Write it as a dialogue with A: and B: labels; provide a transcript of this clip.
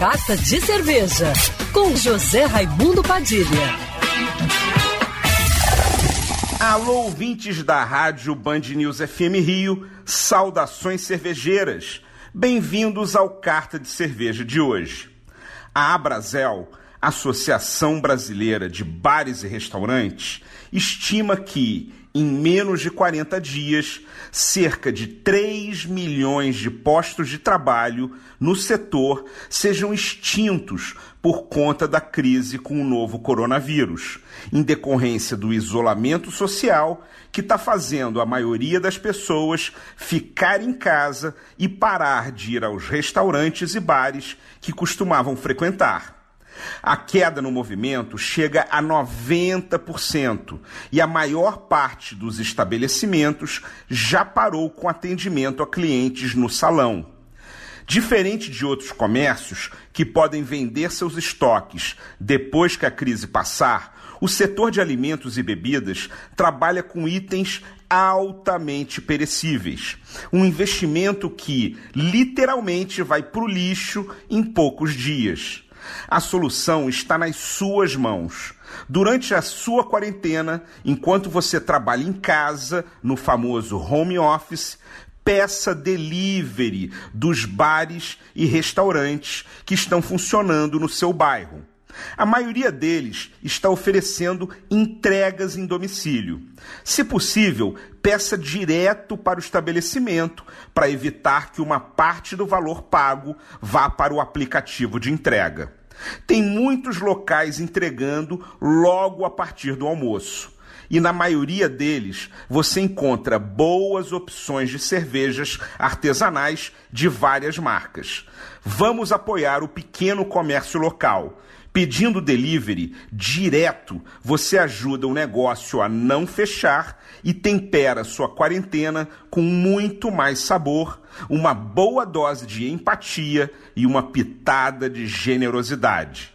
A: Carta de Cerveja, com José Raimundo Padilha.
B: Alô, ouvintes da rádio Band News FM Rio, saudações cervejeiras. Bem-vindos ao Carta de Cerveja de hoje. A Abrazel, Associação Brasileira de Bares e Restaurantes, estima que em menos de 40 dias, cerca de 3 milhões de postos de trabalho no setor sejam extintos por conta da crise com o novo coronavírus, em decorrência do isolamento social que está fazendo a maioria das pessoas ficar em casa e parar de ir aos restaurantes e bares que costumavam frequentar. A queda no movimento chega a 90% e a maior parte dos estabelecimentos já parou com atendimento a clientes no salão. Diferente de outros comércios que podem vender seus estoques depois que a crise passar, o setor de alimentos e bebidas trabalha com itens altamente perecíveis. Um investimento que literalmente vai para o lixo em poucos dias. A solução está nas suas mãos. Durante a sua quarentena, enquanto você trabalha em casa, no famoso home office, peça delivery dos bares e restaurantes que estão funcionando no seu bairro. A maioria deles está oferecendo entregas em domicílio. Se possível, peça direto para o estabelecimento para evitar que uma parte do valor pago vá para o aplicativo de entrega. Tem muitos locais entregando logo a partir do almoço. E na maioria deles você encontra boas opções de cervejas artesanais de várias marcas. Vamos apoiar o pequeno comércio local. Pedindo delivery direto, você ajuda o negócio a não fechar e tempera sua quarentena com muito mais sabor, uma boa dose de empatia e uma pitada de generosidade.